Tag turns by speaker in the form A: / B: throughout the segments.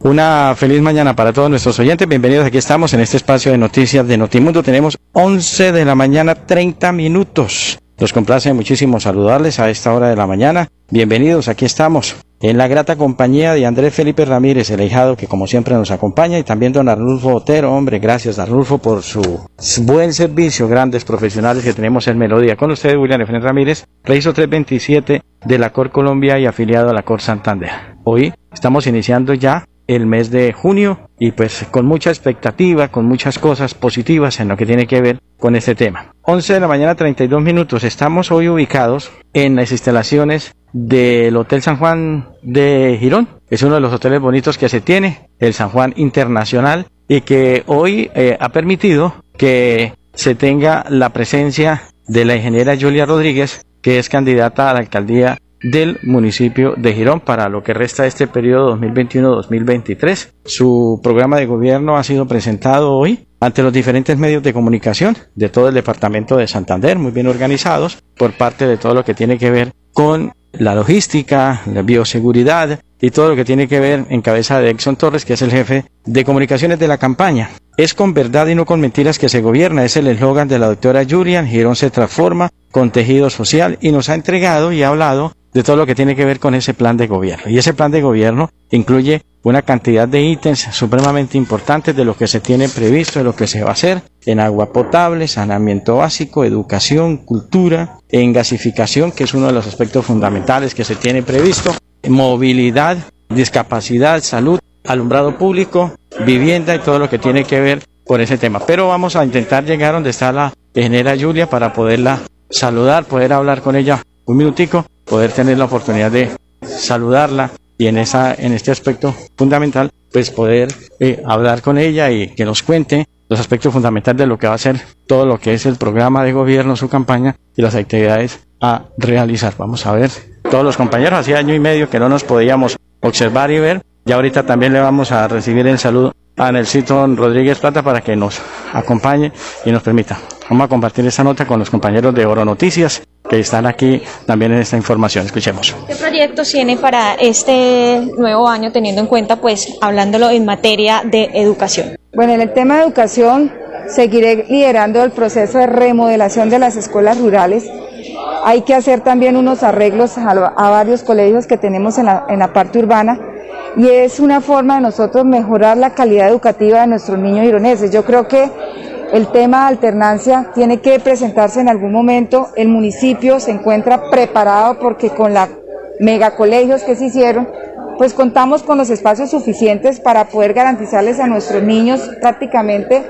A: Una feliz mañana para todos nuestros oyentes. Bienvenidos. Aquí estamos en este espacio de noticias de Notimundo. Tenemos 11 de la mañana, 30 minutos. Nos complace muchísimo saludarles a esta hora de la mañana. Bienvenidos. Aquí estamos en la grata compañía de Andrés Felipe Ramírez, el hijado que como siempre nos acompaña, y también don Arnulfo Otero. Hombre, gracias Arnulfo por su buen servicio, grandes profesionales que tenemos en Melodía. Con ustedes, William Efren Ramírez, registro 327 de la Cor Colombia y afiliado a la Cor Santander. Hoy estamos iniciando ya el mes de junio y pues con mucha expectativa, con muchas cosas positivas en lo que tiene que ver con este tema. 11 de la mañana 32 minutos. Estamos hoy ubicados en las instalaciones del Hotel San Juan de Girón. Es uno de los hoteles bonitos que se tiene, el San Juan Internacional, y que hoy eh, ha permitido que se tenga la presencia de la ingeniera Julia Rodríguez, que es candidata a la alcaldía del municipio de Girón para lo que resta de este periodo 2021-2023. Su programa de gobierno ha sido presentado hoy ante los diferentes medios de comunicación de todo el departamento de Santander, muy bien organizados por parte de todo lo que tiene que ver con la logística, la bioseguridad y todo lo que tiene que ver en cabeza de Exxon Torres, que es el jefe de comunicaciones de la campaña. Es con verdad y no con mentiras que se gobierna, es el eslogan de la doctora Julian, Girón se transforma con tejido social y nos ha entregado y ha hablado de todo lo que tiene que ver con ese plan de gobierno. Y ese plan de gobierno incluye una cantidad de ítems supremamente importantes de lo que se tiene previsto, de lo que se va a hacer en agua potable, saneamiento básico, educación, cultura, en gasificación, que es uno de los aspectos fundamentales que se tiene previsto, movilidad, discapacidad, salud, alumbrado público, vivienda y todo lo que tiene que ver con ese tema. Pero vamos a intentar llegar donde está la ingeniera Julia para poderla saludar, poder hablar con ella un minutico poder tener la oportunidad de saludarla y en, esa, en este aspecto fundamental, pues poder eh, hablar con ella y que nos cuente los aspectos fundamentales de lo que va a ser todo lo que es el programa de gobierno, su campaña y las actividades a realizar. Vamos a ver, todos los compañeros, hacía año y medio que no nos podíamos observar y ver, y ahorita también le vamos a recibir el saludo a Nelsito Rodríguez Plata para que nos acompañe y nos permita. Vamos a compartir esta nota con los compañeros de Oro Noticias que están aquí también en esta información. Escuchemos.
B: ¿Qué proyectos tiene para este nuevo año teniendo en cuenta, pues, hablándolo en materia de educación?
C: Bueno, en el tema de educación seguiré liderando el proceso de remodelación de las escuelas rurales. Hay que hacer también unos arreglos a, a varios colegios que tenemos en la, en la parte urbana y es una forma de nosotros mejorar la calidad educativa de nuestros niños ironeses. Yo creo que el tema de alternancia tiene que presentarse en algún momento. El municipio se encuentra preparado porque con la megacolegios que se hicieron, pues contamos con los espacios suficientes para poder garantizarles a nuestros niños prácticamente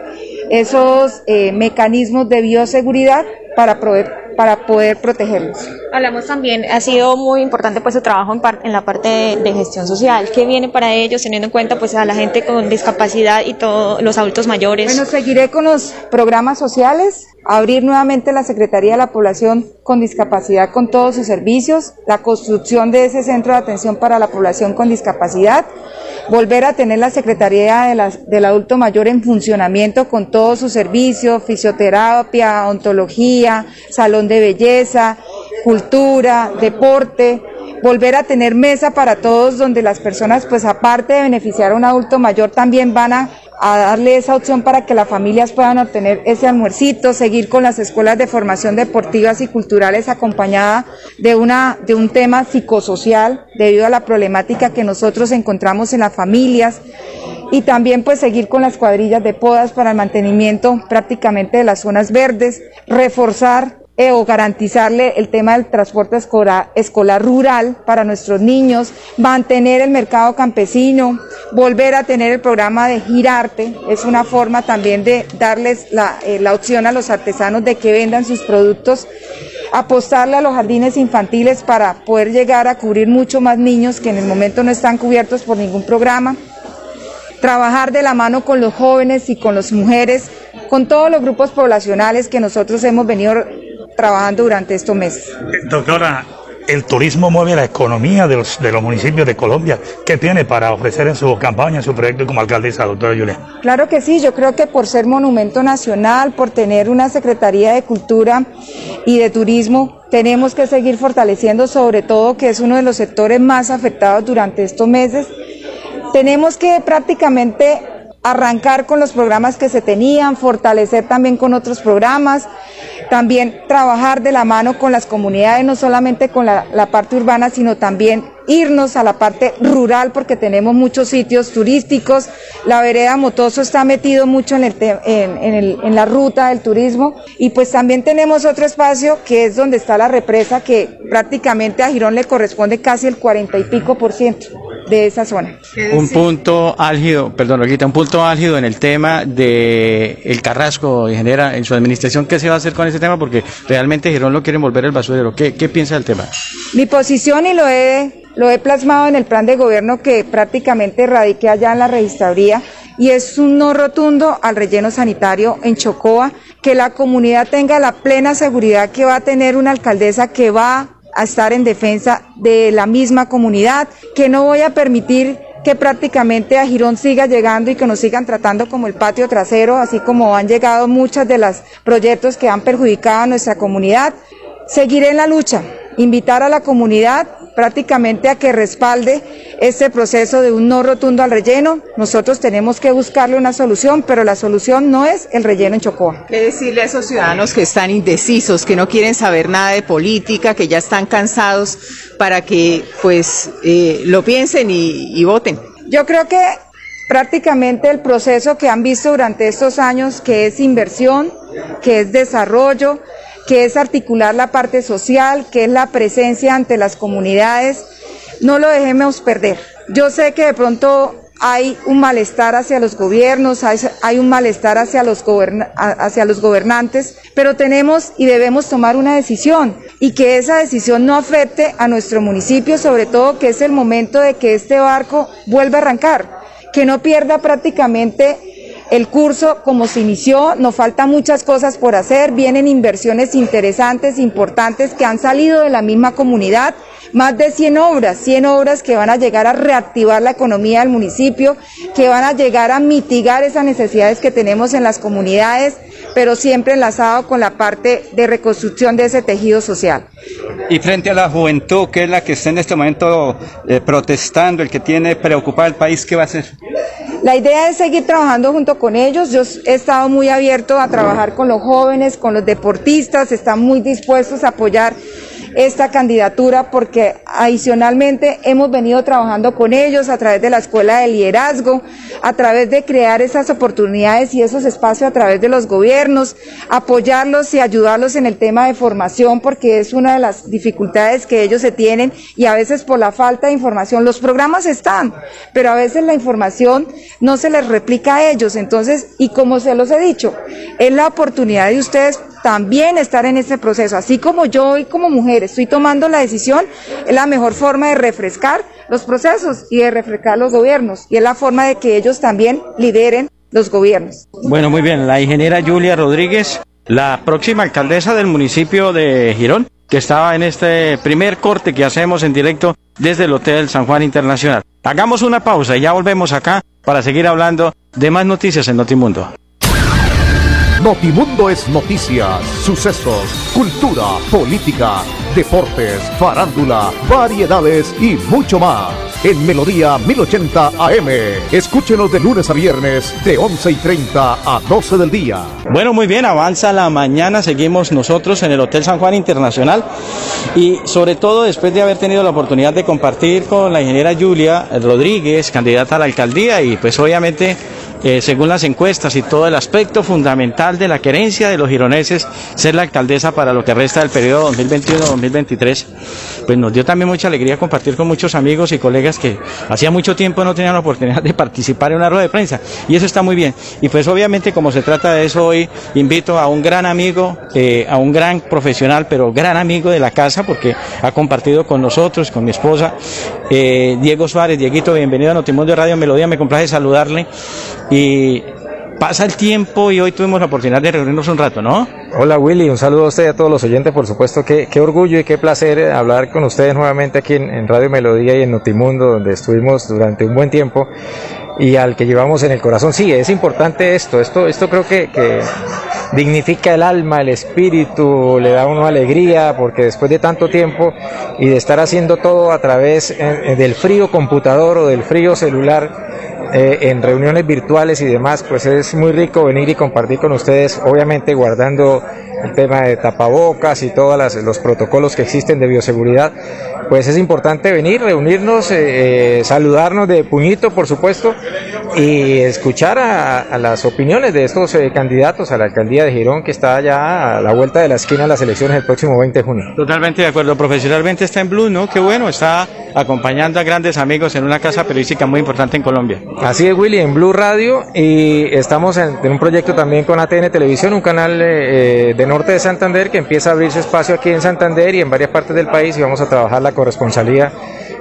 C: esos eh, mecanismos de bioseguridad para poder para poder protegerlos.
B: Hablamos también, ha sido muy importante pues su trabajo en, en la parte de, gestión social. ¿Qué viene para ellos teniendo en cuenta pues a la gente con discapacidad y todos los adultos mayores?
C: Bueno, seguiré con los programas sociales, abrir nuevamente la Secretaría de la Población con Discapacidad con todos sus servicios, la construcción de ese centro de atención para la población con discapacidad, volver a tener la Secretaría de del Adulto Mayor en funcionamiento con todos sus servicios, fisioterapia, ontología, salón de belleza, cultura, deporte, volver a tener mesa para todos donde las personas pues aparte de beneficiar a un adulto mayor también van a a darle esa opción para que las familias puedan obtener ese almuercito, seguir con las escuelas de formación deportivas y culturales acompañada de, una, de un tema psicosocial debido a la problemática que nosotros encontramos en las familias y también pues seguir con las cuadrillas de podas para el mantenimiento prácticamente de las zonas verdes, reforzar eh, o garantizarle el tema del transporte escolar, rural para nuestros niños, mantener el mercado campesino, volver a tener el programa de Girarte, es una forma también de darles la, eh, la opción a los artesanos de que vendan sus productos apostarle a los jardines infantiles para poder llegar a cubrir mucho más niños que en el momento no están cubiertos por ningún programa, trabajar de la mano con los jóvenes y con las mujeres, con todos los grupos poblacionales que nosotros hemos venido trabajando durante estos meses.
D: Doctora, el turismo mueve la economía de los, de los municipios de Colombia. ¿Qué tiene para ofrecer en su campaña, en su proyecto como alcaldesa, doctora Julia?
C: Claro que sí, yo creo que por ser monumento nacional, por tener una Secretaría de Cultura y de Turismo, tenemos que seguir fortaleciendo sobre todo que es uno de los sectores más afectados durante estos meses. Tenemos que prácticamente arrancar con los programas que se tenían, fortalecer también con otros programas, también trabajar de la mano con las comunidades, no solamente con la, la, parte urbana, sino también irnos a la parte rural porque tenemos muchos sitios turísticos. La vereda Motoso está metido mucho en, el en, en, el, en la ruta del turismo y pues también tenemos otro espacio que es donde está la represa que prácticamente a Girón le corresponde casi el cuarenta y pico por ciento de esa zona.
A: Un punto álgido, perdón, Olguita, un punto álgido en el tema de el Carrasco, ingeniera, en su administración, ¿qué se va a hacer con ese tema? Porque realmente Girón lo quiere volver el basurero. ¿Qué, qué piensa del tema?
C: Mi posición y lo he, lo he plasmado en el plan de gobierno que prácticamente radiqué allá en la registraduría y es un no rotundo al relleno sanitario en Chocoa, que la comunidad tenga la plena seguridad que va a tener una alcaldesa que va a estar en defensa de la misma comunidad, que no voy a permitir que prácticamente a Girón siga llegando y que nos sigan tratando como el patio trasero, así como han llegado muchos de los proyectos que han perjudicado a nuestra comunidad. Seguiré en la lucha, invitar a la comunidad prácticamente a que respalde este proceso de un no rotundo al relleno. Nosotros tenemos que buscarle una solución, pero la solución no es el relleno en Chocoa.
E: ¿Qué decirle a esos ciudadanos que están indecisos, que no quieren saber nada de política, que ya están cansados, para que pues eh, lo piensen y, y voten?
C: Yo creo que prácticamente el proceso que han visto durante estos años, que es inversión, que es desarrollo, que es articular la parte social, que es la presencia ante las comunidades, no lo dejemos perder. Yo sé que de pronto hay un malestar hacia los gobiernos, hay, un malestar hacia los, hacia los gobernantes, pero tenemos y debemos tomar una decisión y que esa decisión no afecte a nuestro municipio, sobre todo que es el momento de que este barco vuelva a arrancar, que no pierda prácticamente el curso como se inició, nos faltan muchas cosas por hacer, vienen inversiones interesantes, importantes que han salido de la misma comunidad, más de 100 obras, 100 obras que van a llegar a reactivar la economía del municipio, que van a llegar a mitigar esas necesidades que tenemos en las comunidades, pero siempre enlazado con la parte de reconstrucción de ese tejido social.
F: Y frente a la juventud, que es la que está en este momento eh, protestando, el que tiene preocupado al país, ¿qué va a hacer?
C: La idea es seguir trabajando junto con ellos. Yo he estado muy abierto a trabajar con los jóvenes, con los deportistas, están muy dispuestos a apoyar esta candidatura porque adicionalmente hemos venido trabajando con ellos a través de la escuela de liderazgo, a través de crear esas oportunidades y esos espacios a través de los gobiernos, apoyarlos y ayudarlos en el tema de formación porque es una de las dificultades que ellos se tienen y a veces por la falta de información. Los programas están, pero a veces la información no se les replica a ellos. Entonces, y como se los he dicho, es la oportunidad de ustedes también estar en este proceso. Así como yo y como mujer estoy tomando la decisión, es la mejor forma de refrescar los procesos y de refrescar los gobiernos. Y es la forma de que ellos también lideren los gobiernos.
A: Bueno, muy bien. La ingeniera Julia Rodríguez, la próxima alcaldesa del municipio de Girón, que estaba en este primer corte que hacemos en directo desde el Hotel San Juan Internacional. Hagamos una pausa y ya volvemos acá para seguir hablando de más noticias en Notimundo.
G: Notimundo es noticias, sucesos, cultura, política, deportes, farándula, variedades y mucho más. En Melodía 1080 AM. Escúchenos de lunes a viernes de 11 y 30 a 12 del día.
A: Bueno, muy bien, avanza la mañana. Seguimos nosotros en el Hotel San Juan Internacional. Y sobre todo después de haber tenido la oportunidad de compartir con la ingeniera Julia Rodríguez, candidata a la alcaldía, y pues obviamente eh, según las encuestas y todo el aspecto fundamental de la querencia de los gironeses ser la alcaldesa para lo que resta del periodo 2021-2023, pues nos dio también mucha alegría compartir con muchos amigos y colegas que hacía mucho tiempo no tenían la oportunidad de participar en una rueda de prensa y eso está muy bien. Y pues obviamente como se trata de eso hoy, invito a un gran amigo, eh, a un gran profesional, pero gran amigo de la casa porque ha compartido con nosotros, con mi esposa, eh, Diego Suárez. Dieguito, bienvenido a Notimundo Radio Melodía, me complace saludarle y pasa el tiempo y hoy tuvimos la oportunidad de reunirnos un rato, ¿no?
H: Hola Willy, un saludo a usted y a todos los oyentes, por supuesto, qué, qué orgullo y qué placer hablar con ustedes nuevamente aquí en, en Radio Melodía y en Notimundo, donde estuvimos durante un buen tiempo y al que llevamos en el corazón. Sí, es importante esto, esto, esto creo que, que dignifica el alma, el espíritu, le da una alegría, porque después de tanto tiempo y de estar haciendo todo a través eh, del frío computador o del frío celular, eh, en reuniones virtuales y demás, pues es muy rico venir y compartir con ustedes, obviamente guardando el tema de tapabocas y todos los protocolos que existen de bioseguridad, pues es importante venir, reunirnos, eh, eh, saludarnos de puñito, por supuesto, y escuchar a, a las opiniones de estos eh, candidatos a la alcaldía de Girón, que está ya a la vuelta de la esquina de las elecciones el próximo 20 de junio.
A: Totalmente de acuerdo. Profesionalmente está en Blue, ¿no? Qué bueno, está acompañando a grandes amigos en una casa periodística muy importante en Colombia.
H: Así es, Willy, en Blue Radio, y estamos en, en un proyecto también con ATN Televisión, un canal eh, de norte de Santander que empieza a abrirse espacio aquí en Santander y en varias partes del país y vamos a trabajar la corresponsalía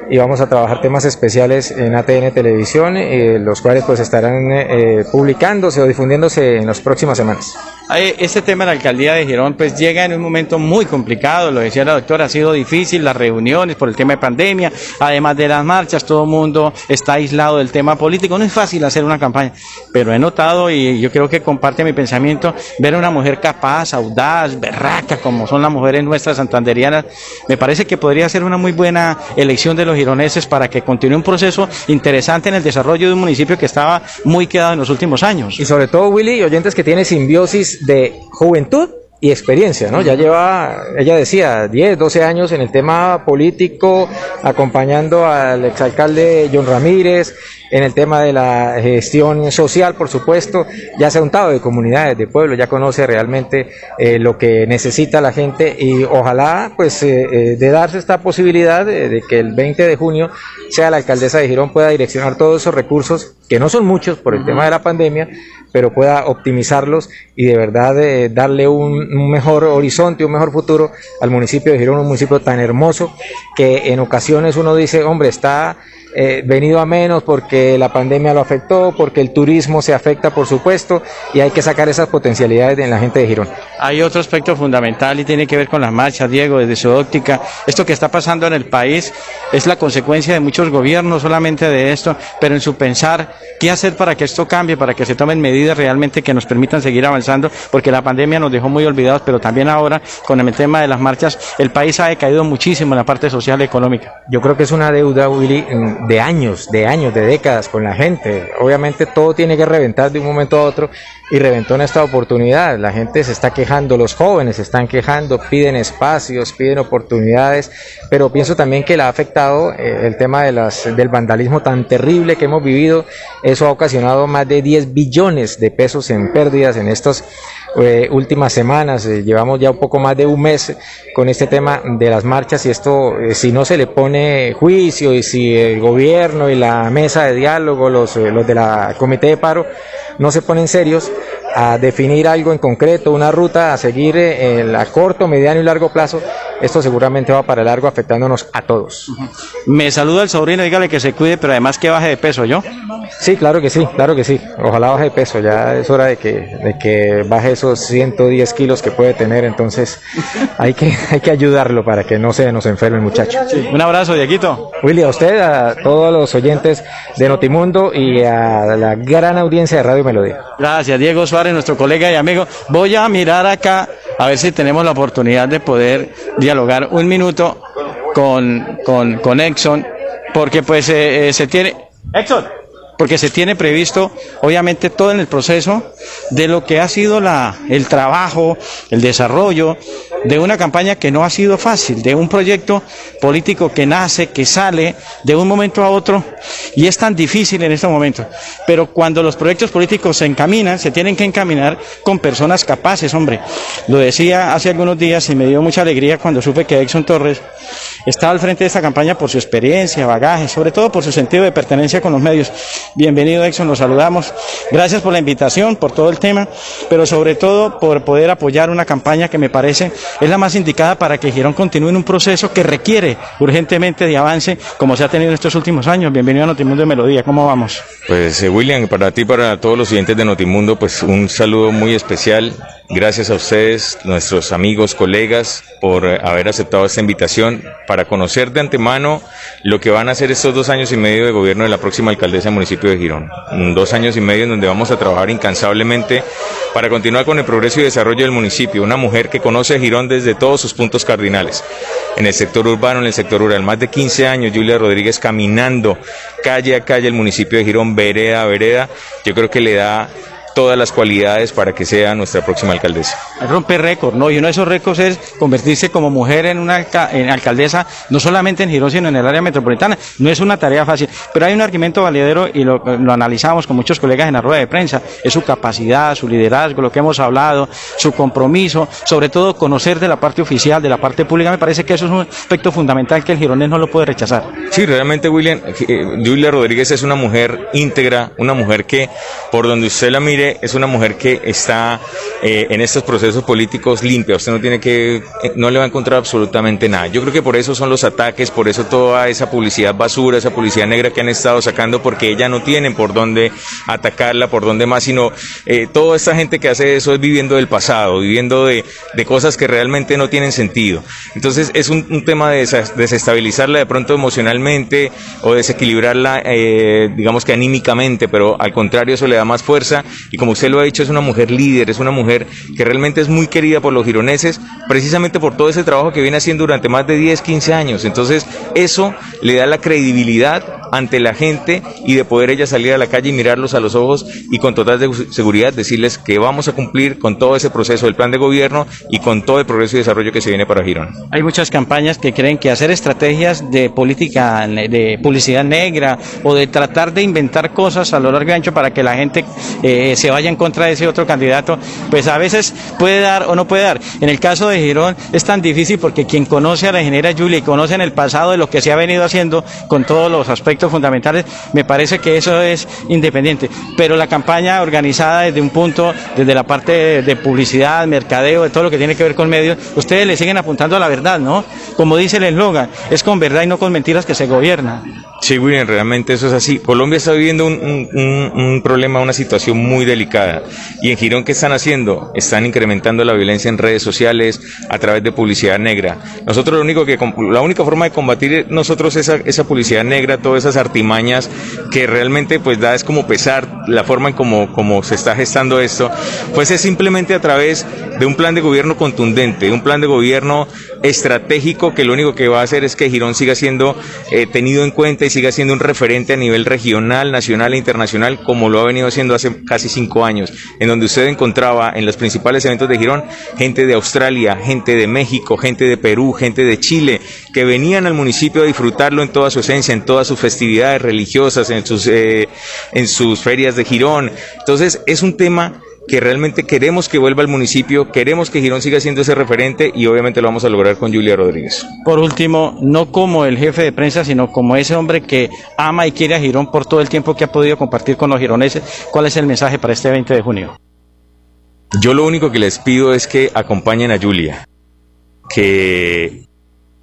H: y vamos a trabajar temas especiales en ATN Televisión, eh, los cuales pues estarán eh, publicándose o difundiéndose en las próximas semanas.
A: Este tema de la alcaldía de Girón pues llega en un momento muy complicado, lo decía la doctora, ha sido difícil las reuniones por el tema de pandemia, además de las marchas, todo el mundo está aislado del tema político, no es fácil hacer una campaña, pero he notado y yo creo que comparte mi pensamiento, ver a una mujer capaz, audaz, berraca, como son las mujeres nuestras santanderianas, me parece que podría ser una muy buena elección de los gironeses para que continúe un proceso interesante en el desarrollo de un municipio que estaba muy quedado en los últimos años.
H: Y sobre todo, Willy, oyentes que tiene simbiosis de juventud y experiencia, ¿no? Ya lleva, ella decía, 10, 12 años en el tema político, acompañando al exalcalde John Ramírez, en el tema de la gestión social, por supuesto, ya se ha untado de comunidades, de pueblos, ya conoce realmente eh, lo que necesita la gente y ojalá, pues, eh, eh, de darse esta posibilidad de, de, que el 20 de junio sea la alcaldesa de Girón pueda direccionar todos esos recursos, que no son muchos por el tema de la pandemia, pero pueda optimizarlos y de verdad eh, darle un, un, mejor horizonte, un mejor futuro al municipio de Girón, un municipio tan hermoso que en ocasiones uno dice, hombre, está eh, venido a menos porque la pandemia lo afectó, porque el turismo se afecta, por supuesto, y hay que sacar esas potencialidades en la gente de Girón.
A: Hay otro aspecto fundamental y tiene que ver con las marchas, Diego, desde su óptica. Esto que está pasando en el país es la consecuencia de muchos gobiernos, solamente de esto, pero en su pensar, ¿qué hacer para que esto cambie, para que se tomen medidas realmente que nos permitan seguir avanzando? Porque la pandemia nos dejó muy olvidados, pero también ahora, con el tema de las marchas, el país ha decaído muchísimo en la parte social y económica.
H: Yo creo que es una deuda, Willy, de años, de años, de décadas con la gente. Obviamente todo tiene que reventar de un momento a otro y reventó en esta oportunidad. La gente se está quejando, los jóvenes se están quejando, piden espacios, piden oportunidades, pero pienso también que le ha afectado eh, el tema de las, del vandalismo tan terrible que hemos vivido. Eso ha ocasionado más de 10 billones de pesos en pérdidas en estos eh, últimas semanas. Eh, llevamos ya un poco más de un mes con este tema de las marchas y esto, eh, si no se le pone juicio y si el gobierno y la mesa de diálogo, los, los de la comité de paro, no se ponen serios a definir algo en concreto, una ruta a seguir en a corto, mediano y largo plazo, esto seguramente va para largo afectándonos a todos.
A: Me saluda el sobrino, dígale que se cuide, pero además que baje de peso, ¿yo?
H: Sí, claro que sí, claro que sí. Ojalá baje de peso, ya es hora de que, de que baje esos 110 kilos que puede tener, entonces hay que, hay que ayudarlo para que no se nos enferme el muchacho.
A: Sí. Un abrazo, Dieguito.
H: Willy, a usted, a todos los oyentes de Notimundo y a la gran audiencia de Radio Melodía.
A: Gracias, Diego Suárez, nuestro colega y amigo. Voy a mirar acá a ver si tenemos la oportunidad de poder dialogar un minuto con, con, con Exxon, porque pues eh, eh, se tiene... Exxon, porque se tiene previsto, obviamente, todo en el proceso de lo que ha sido el trabajo, el desarrollo de una campaña que no ha sido fácil, de un proyecto político que nace, que sale de un momento a otro y es tan difícil en este momento. Pero cuando los proyectos políticos se encaminan, se tienen que encaminar con personas capaces, hombre. Lo decía hace algunos días y me dio mucha alegría cuando supe que Exxon Torres estaba al frente de esta campaña por su experiencia, bagaje, sobre todo por su sentido de pertenencia con los medios. Bienvenido Exxon, los saludamos. Gracias por la invitación, por todo el tema, pero sobre todo por poder apoyar una campaña que me parece es la más indicada para que Girón continúe en un proceso que requiere urgentemente de avance como se ha tenido en estos últimos años. Bienvenido a Notimundo de Melodía, ¿cómo vamos?
I: Pues eh, William, para ti, para todos los siguientes de Notimundo, pues un saludo muy especial. Gracias a ustedes, nuestros amigos, colegas, por haber aceptado esta invitación para conocer de antemano lo que van a hacer estos dos años y medio de gobierno de la próxima alcaldesa del municipio de Girón. Dos años y medio en donde vamos a trabajar incansablemente para continuar con el progreso y desarrollo del municipio. Una mujer que conoce Girón desde todos sus puntos cardinales. En el sector urbano, en el sector rural. Más de 15 años, Julia Rodríguez caminando calle a calle el municipio de Girón, vereda a vereda. Yo creo que le da todas las cualidades para que sea nuestra próxima alcaldesa.
A: Romper récord, ¿no? Y uno de esos récords es convertirse como mujer en una en alcaldesa, no solamente en Girón, sino en el área metropolitana. No es una tarea fácil, pero hay un argumento valedero y lo, lo analizamos con muchos colegas en la rueda de prensa. Es su capacidad, su liderazgo, lo que hemos hablado, su compromiso, sobre todo conocer de la parte oficial, de la parte pública. Me parece que eso es un aspecto fundamental que el gironés no lo puede rechazar.
I: Sí, realmente, William, eh, Julia Rodríguez es una mujer íntegra, una mujer que, por donde usted la mire, es una mujer que está eh, en estos procesos políticos limpia. Usted no tiene que, eh, no le va a encontrar absolutamente nada. Yo creo que por eso son los ataques, por eso toda esa publicidad basura, esa publicidad negra que han estado sacando, porque ella no tiene por dónde atacarla, por dónde más, sino eh, toda esta gente que hace eso es viviendo del pasado, viviendo de, cosas que realmente no tienen sentido. Entonces es un, tema de desestabilizarla de pronto emocionalmente o desequilibrarla, digamos que anímicamente, pero al contrario eso le da más fuerza y como usted lo ha dicho, es una mujer líder, es una mujer que realmente es muy querida por los gironeses, precisamente por todo ese trabajo que viene haciendo durante más de 10, 15 años. Entonces, eso le da la credibilidad ante la gente y de poder ella salir a la calle y mirarlos a los ojos y con total seguridad decirles que vamos a cumplir con todo ese proceso del plan de gobierno y con todo el progreso y desarrollo que se viene para Girón.
A: Hay muchas campañas que creen que hacer estrategias de política, de publicidad negra o de tratar de inventar cosas a lo largo y ancho para que la gente eh, se vaya en contra de ese otro candidato, pues a veces puede dar o no puede dar. En el caso de Girón es tan difícil porque quien conoce a la ingeniera Julia y conoce en el pasado de lo que se ha venido haciendo con todos los aspectos fundamentales, me parece que eso es independiente. Pero la campaña organizada desde un punto, desde la parte de, publicidad, mercadeo, de todo lo que tiene que ver con medios, ustedes le siguen apuntando a la verdad, ¿no? Como dice el eslogan, es con verdad y no con mentiras que se gobierna.
I: Sí, William, realmente eso es así. Colombia está viviendo un, un, un problema, una situación muy delicada. ¿Y en Girón qué están haciendo? Están incrementando la violencia en redes sociales a través de publicidad negra. Nosotros lo único que, la única forma de combatir nosotros esa, esa publicidad negra, todas esas artimañas que realmente pues da es como pesar la forma en como, como se está gestando esto, pues es simplemente a través de un plan de gobierno contundente, un plan de gobierno estratégico que lo único que va a hacer es que Girón siga siendo eh, tenido en cuenta y siga siendo un referente a nivel regional, nacional e internacional como lo ha venido haciendo hace casi cinco años, en donde usted encontraba en los principales eventos de Girón gente de Australia, gente de México, gente de Perú, gente de Chile, que venían al municipio a disfrutarlo en toda su esencia, en todas sus festividades religiosas, en sus, eh, en sus ferias de Girón. Entonces es un tema que realmente queremos que vuelva al municipio, queremos que Girón siga siendo ese referente y obviamente lo vamos a lograr con Julia Rodríguez.
A: Por último, no como el jefe de prensa, sino como ese hombre que ama y quiere a Girón por todo el tiempo que ha podido compartir con los gironeses, ¿cuál es el mensaje para este 20 de junio?
I: Yo lo único que les pido es que acompañen a Julia, que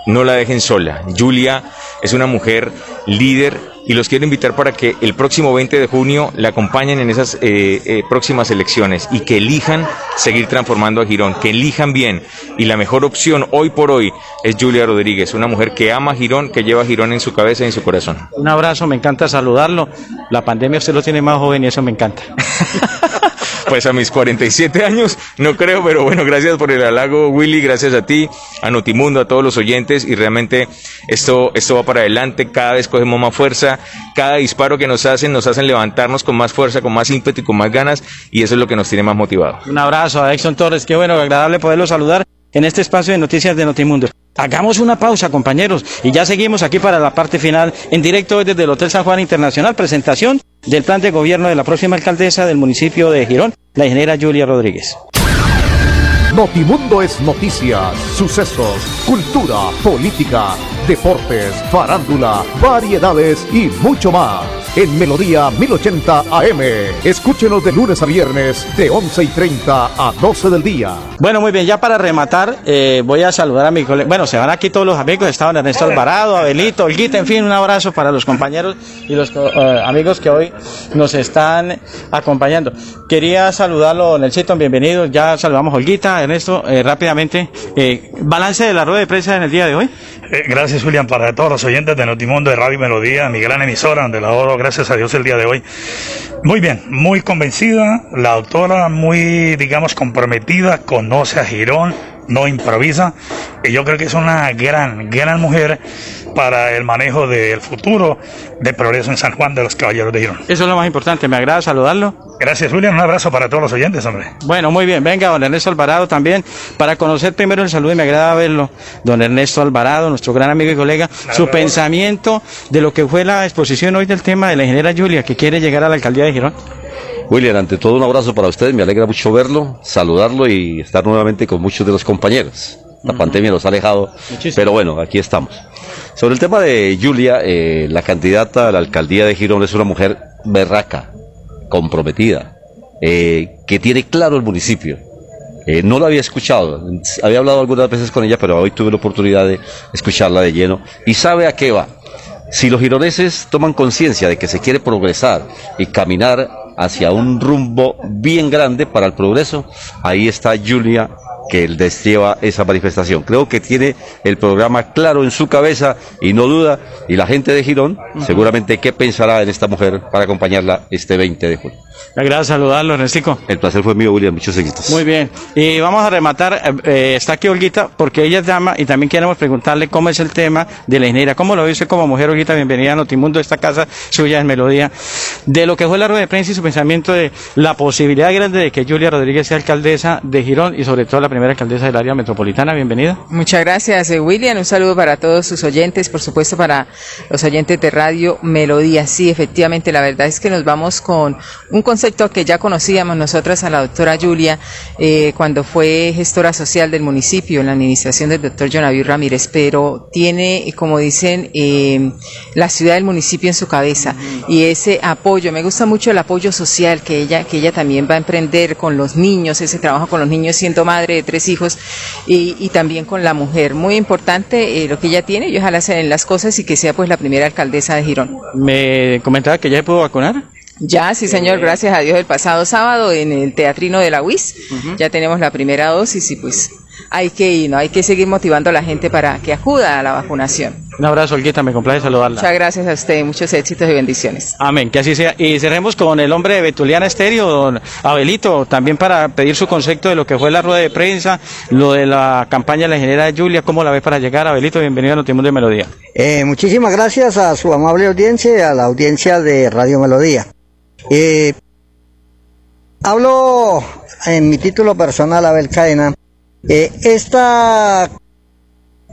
I: no la dejen sola. Julia es una mujer líder y los quiero invitar para que el próximo 20 de junio la acompañen en esas eh, eh, próximas elecciones y que elijan seguir transformando a Girón, que elijan bien. Y la mejor opción hoy por hoy es Julia Rodríguez, una mujer que ama a Girón, que lleva a Girón en su cabeza y en su corazón.
A: Un abrazo, me encanta saludarlo. La pandemia usted lo tiene más joven y eso me encanta.
I: pues a mis 47 años, no creo, pero bueno, gracias por el halago, Willy, gracias a ti, a Notimundo, a todos los oyentes, y realmente esto, esto va para adelante, cada vez cogemos más fuerza, Cada disparo que nos hacen nos hacen levantarnos con más fuerza, con más ímpetu y con más ganas y eso es lo que nos tiene más motivados.
A: Un abrazo a Exxon Torres, qué bueno, agradable poderlo saludar en este espacio de noticias de Notimundo. Hagamos una pausa, compañeros, y ya seguimos aquí para la parte final, en directo desde el Hotel San Juan Internacional, presentación del plan de gobierno de la próxima alcaldesa del municipio de Girón, la ingeniera Julia Rodríguez.
G: Notimundo es noticias, sucesos, cultura, política, deportes, farándula, variedades y mucho más. En Melodía 1080 AM. Escúchenos de lunes a viernes de 11 y 30 a 12 del día.
A: Bueno, muy bien, ya para rematar, eh, voy a saludar a mi colega. Bueno, se van aquí todos los amigos, estaban Ernesto Alvarado, Abelito, Olguita, en fin, un abrazo para los compañeros y los eh, amigos que hoy nos están acompañando. Quería saludarlo, Nelsito, bienvenido. Ya saludamos a Olguita, Ernesto, eh, rápidamente. balance de la rueda de prensa en el día de hoy.
D: gracias, William, para todos los oyentes de Notimundo de Radio Melodía, mi gran emisora, donde la oro gracias a Dios el día de hoy. Muy bien, muy convencida, la autora muy, digamos, comprometida, conoce a Girón, no improvisa, y yo creo que es una gran, gran mujer para el manejo del futuro de progreso en San Juan de los Caballeros de Girón.
A: Eso es lo más importante, me agrada saludarlo.
D: Gracias, William, un abrazo para todos los oyentes, hombre.
A: Bueno, muy bien, venga, don Ernesto Alvarado también, para conocer primero el saludo y me agrada verlo, don Ernesto Alvarado, nuestro gran amigo y colega, su pensamiento de lo que fue la exposición hoy del tema de la ingeniera Julia, que quiere llegar a la alcaldía de Girón.
J: William, ante todo un abrazo para ustedes, me alegra mucho verlo, saludarlo y estar nuevamente con muchos de los compañeros. La pandemia nos ha alejado, pero bueno, aquí estamos. Sobre el tema de Julia, eh, la candidata a la alcaldía de Girón es una mujer berraca, comprometida, eh, que tiene claro el municipio. Eh, no lo había escuchado, había hablado algunas veces con ella, pero hoy tuve la oportunidad de escucharla de lleno y sabe a qué va. Si los gironeses toman conciencia de que se quiere progresar y caminar hacia un rumbo bien grande para el progreso, ahí está Julia que lleva esa manifestación. Creo que tiene el programa claro en su cabeza y no duda, y la gente de Girón seguramente qué pensará en esta mujer para acompañarla este 20 de julio.
A: Gracias, saludarlo, Ernestico.
J: El placer fue mío, William, muchos éxitos.
A: Muy bien, y vamos a rematar, eh, eh, está aquí Olguita, porque ella llama y también queremos preguntarle cómo es el tema de la ingeniera, cómo lo dice como mujer, Olguita, bienvenida a Notimundo, esta casa suya en Melodía, de lo que fue la rueda de prensa y su pensamiento de la posibilidad grande de que Julia Rodríguez sea alcaldesa de Girón y sobre todo la primera alcaldesa del área metropolitana. Bienvenida.
E: Muchas gracias, eh, William. Un saludo para todos sus oyentes, por supuesto para los oyentes de Radio Melodía. Sí, efectivamente, la verdad es que nos vamos con un concepto que ya conocíamos nosotras a la doctora Julia eh, cuando fue gestora social del municipio en la administración del doctor Jonavier Ramírez, pero tiene, como dicen, eh, la ciudad del municipio en su cabeza y ese apoyo. Me gusta mucho el apoyo social que ella, que ella también va a emprender con los niños, ese trabajo con los niños siendo madre de tres hijos y, también con la mujer. Muy importante eh, lo que ella tiene y ojalá se den las cosas y que sea pues la primera alcaldesa de Girón.
A: Me comentaba que ya se pudo vacunar.
E: Ya, sí señor, gracias a Dios el pasado sábado en el Teatrino de la UIS ya tenemos la primera dosis y pues hay que ir, ¿no? Hay que seguir motivando a la gente para que acuda a la vacunación.
A: Un abrazo, Olguita, me complace saludarla.
E: Muchas gracias a usted, muchos éxitos y bendiciones.
A: Amén, que así sea. Y cerremos con el hombre de Betuliana Estéreo, don Abelito, también para pedir su concepto de lo que fue la rueda de prensa, lo de la campaña de la ingeniera Julia, ¿cómo la ves para llegar? Abelito, bienvenido a Notimundo de Melodía.
K: Eh, muchísimas gracias a su amable audiencia y a la audiencia de Radio Melodía. Eh, hablo en mi título personal, Abel Cadena. Eh, esta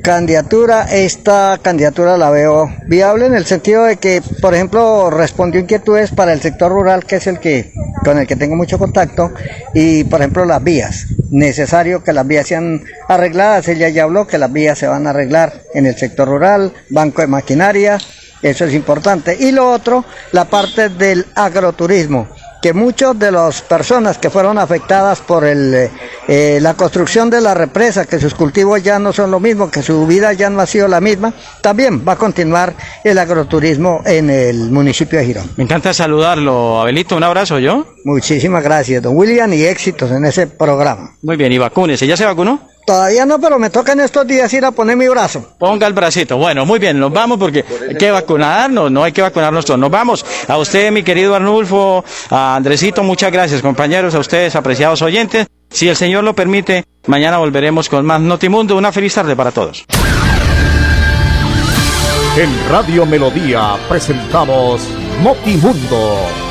K: candidatura, esta candidatura la veo viable en el sentido de que, por ejemplo, respondió inquietudes para el sector rural, que es el que con el que tengo mucho contacto, y por ejemplo las vías. Necesario que las vías sean arregladas. Ella ya habló que las vías se van a arreglar en el sector rural, banco de maquinaria, eso es importante. Y lo otro, la parte del agroturismo que muchas de las personas que fueron afectadas por el, eh, la construcción de la represa, que sus cultivos ya no son lo mismo, que su vida ya no ha sido la misma, también va a continuar el agroturismo en el municipio de Girón.
A: Me encanta saludarlo, Abelito, un abrazo yo.
K: Muchísimas gracias, don William, y éxitos en ese programa.
A: Muy bien, y vacúnese, ¿ya se vacunó?
K: Todavía no, pero me toca en estos días ir a poner mi brazo.
A: Ponga el bracito. Bueno, muy bien, nos vamos porque hay que vacunarnos, no hay que vacunarnos todos. Nos vamos. A usted, mi querido Arnulfo, a Andresito, muchas gracias, compañeros, a ustedes, apreciados oyentes. Si el Señor lo permite, mañana volveremos con más Notimundo. Una feliz tarde para todos.
G: En Radio Melodía presentamos Notimundo.